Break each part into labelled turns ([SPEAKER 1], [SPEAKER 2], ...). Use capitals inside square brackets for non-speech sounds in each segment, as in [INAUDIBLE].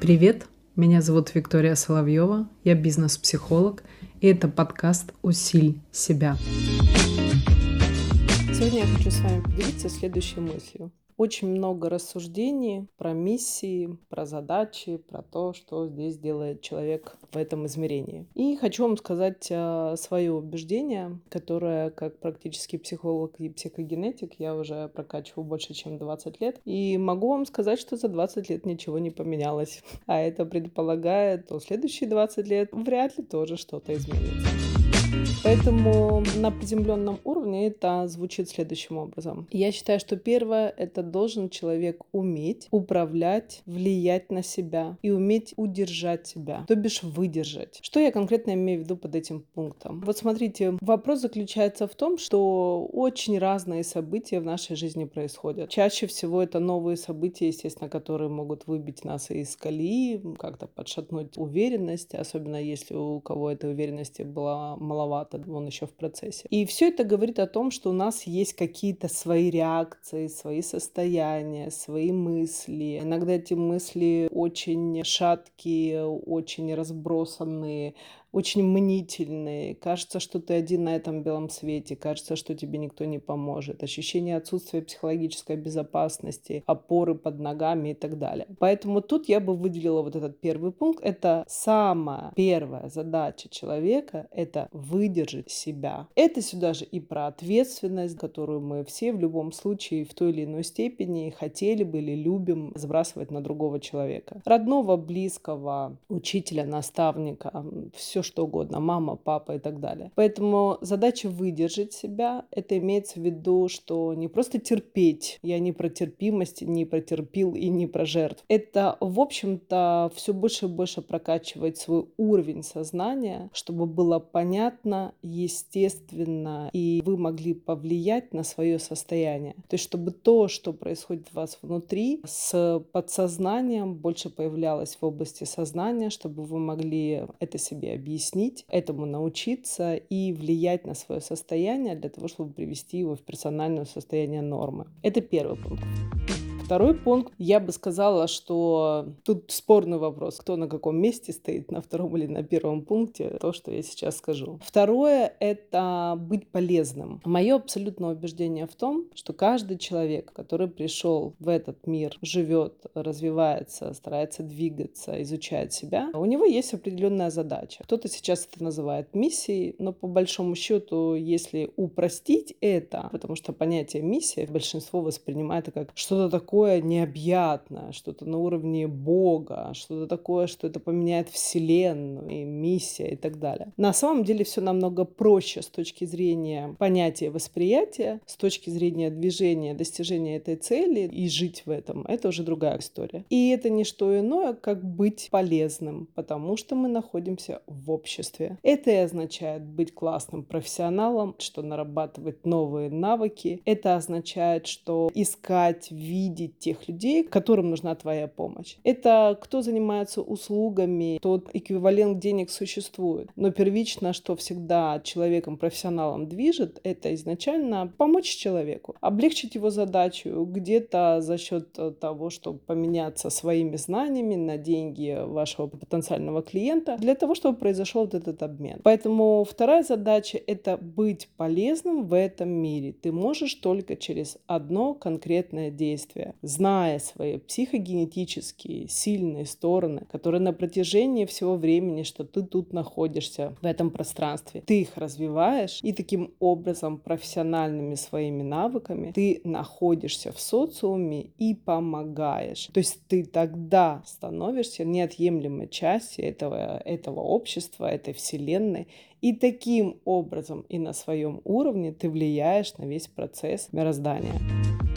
[SPEAKER 1] Привет, меня зовут Виктория Соловьева, я бизнес-психолог, и это подкаст «Усиль себя».
[SPEAKER 2] Сегодня я хочу с вами поделиться следующей мыслью. Очень много рассуждений про миссии, про задачи, про то, что здесь делает человек в этом измерении. И хочу вам сказать э, свое убеждение, которое как практический психолог и психогенетик я уже прокачиваю больше, чем 20 лет. И могу вам сказать, что за 20 лет ничего не поменялось. [LAUGHS] А это предполагает, что следующие 20 лет вряд ли тоже что-то изменится. Поэтому на приземленном уровне это звучит следующим образом. Я считаю, что первое — это должен человек уметь управлять, влиять на себя и уметь удержать себя, то бишь выдержать. Что я конкретно имею в виду под этим пунктом? Вот смотрите, вопрос заключается в том, что очень разные события в нашей жизни происходят. Чаще всего это новые события, естественно, которые могут выбить нас из колеи, как-то подшатнуть уверенность, особенно если у кого этой уверенности была маловато он еще в процессе. И все это говорит о том, что у нас есть какие-то свои реакции, свои состояния, свои мысли. Иногда эти мысли очень шаткие, очень разбросанные, очень мнительный, кажется, что ты один на этом белом свете, кажется, что тебе никто не поможет, ощущение отсутствия психологической безопасности, опоры под ногами и так далее. Поэтому тут я бы выделила вот этот первый пункт. Это самая первая задача человека — это выдержать себя. Это сюда же и про ответственность, которую мы все в любом случае в той или иной степени хотели бы или любим сбрасывать на другого человека. Родного, близкого, учителя, наставника, все что угодно, мама, папа и так далее. Поэтому задача выдержать себя, это имеется в виду, что не просто терпеть, я не про терпимость, не про терпил и не про жертв. Это, в общем-то, все больше и больше прокачивать свой уровень сознания, чтобы было понятно, естественно, и вы могли повлиять на свое состояние. То есть, чтобы то, что происходит у вас внутри, с подсознанием больше появлялось в области сознания, чтобы вы могли это себе объяснить этому научиться и влиять на свое состояние для того, чтобы привести его в персональное состояние нормы. Это первый пункт. Второй пункт, я бы сказала, что тут спорный вопрос, кто на каком месте стоит, на втором или на первом пункте, то, что я сейчас скажу. Второе — это быть полезным. Мое абсолютное убеждение в том, что каждый человек, который пришел в этот мир, живет, развивается, старается двигаться, изучает себя, у него есть определенная задача. Кто-то сейчас это называет миссией, но по большому счету, если упростить это, потому что понятие миссия большинство воспринимает как что-то такое, такое необъятное, что-то на уровне Бога, что-то такое, что это поменяет Вселенную, и миссия и так далее. На самом деле все намного проще с точки зрения понятия восприятия, с точки зрения движения, достижения этой цели и жить в этом. Это уже другая история. И это не что иное, как быть полезным, потому что мы находимся в обществе. Это и означает быть классным профессионалом, что нарабатывать новые навыки. Это означает, что искать, видеть, видеть тех людей, которым нужна твоя помощь. Это кто занимается услугами, тот эквивалент денег существует. Но первично, что всегда человеком, профессионалом движет, это изначально помочь человеку, облегчить его задачу где-то за счет того, чтобы поменяться своими знаниями на деньги вашего потенциального клиента, для того, чтобы произошел вот этот обмен. Поэтому вторая задача — это быть полезным в этом мире. Ты можешь только через одно конкретное действие зная свои психогенетические сильные стороны, которые на протяжении всего времени, что ты тут находишься в этом пространстве, ты их развиваешь, и таким образом профессиональными своими навыками ты находишься в социуме и помогаешь. То есть ты тогда становишься неотъемлемой частью этого, этого общества, этой вселенной, и таким образом и на своем уровне ты влияешь на весь процесс мироздания.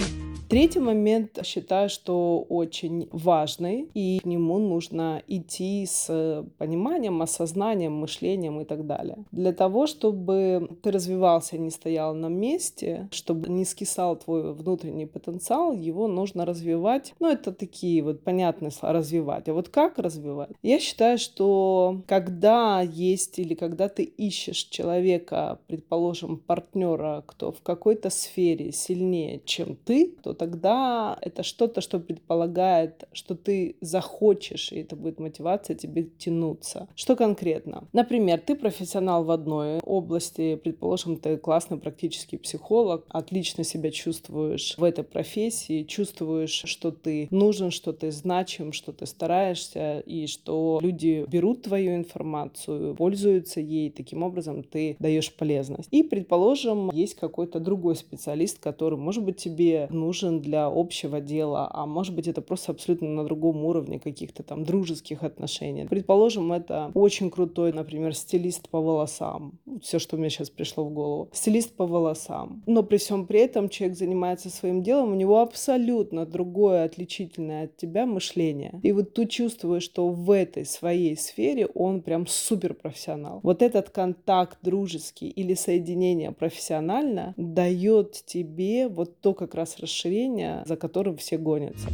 [SPEAKER 2] Третий момент считаю, что очень важный, и к нему нужно идти с пониманием, осознанием, мышлением и так далее. Для того, чтобы ты развивался, не стоял на месте, чтобы не скисал твой внутренний потенциал, его нужно развивать. Ну, это такие вот понятные слова, развивать. А вот как развивать? Я считаю, что когда есть или когда ты ищешь человека, предположим, партнера, кто в какой-то сфере сильнее, чем ты, то тогда это что-то, что предполагает, что ты захочешь, и это будет мотивация тебе тянуться. Что конкретно? Например, ты профессионал в одной области, предположим, ты классный практический психолог, отлично себя чувствуешь в этой профессии, чувствуешь, что ты нужен, что ты значим, что ты стараешься, и что люди берут твою информацию, пользуются ей, таким образом ты даешь полезность. И, предположим, есть какой-то другой специалист, который, может быть, тебе нужен для общего дела, а может быть, это просто абсолютно на другом уровне каких-то там дружеских отношений. Предположим, это очень крутой, например, стилист по волосам. Все, что мне сейчас пришло в голову. Стилист по волосам. Но при всем при этом человек занимается своим делом, у него абсолютно другое, отличительное от тебя мышление. И вот ты чувствуешь, что в этой своей сфере он прям супер профессионал. Вот этот контакт дружеский или соединение профессионально дает тебе вот то как раз расширение, за которым все гонятся.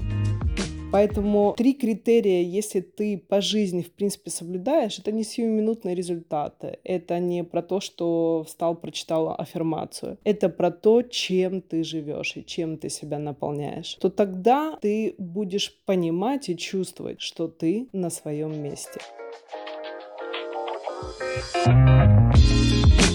[SPEAKER 2] Поэтому три критерия, если ты по жизни, в принципе, соблюдаешь, это не сиюминутные результаты. Это не про то, что встал, прочитал аффирмацию. Это про то, чем ты живешь и чем ты себя наполняешь. То тогда ты будешь понимать и чувствовать, что ты на своем месте. thank you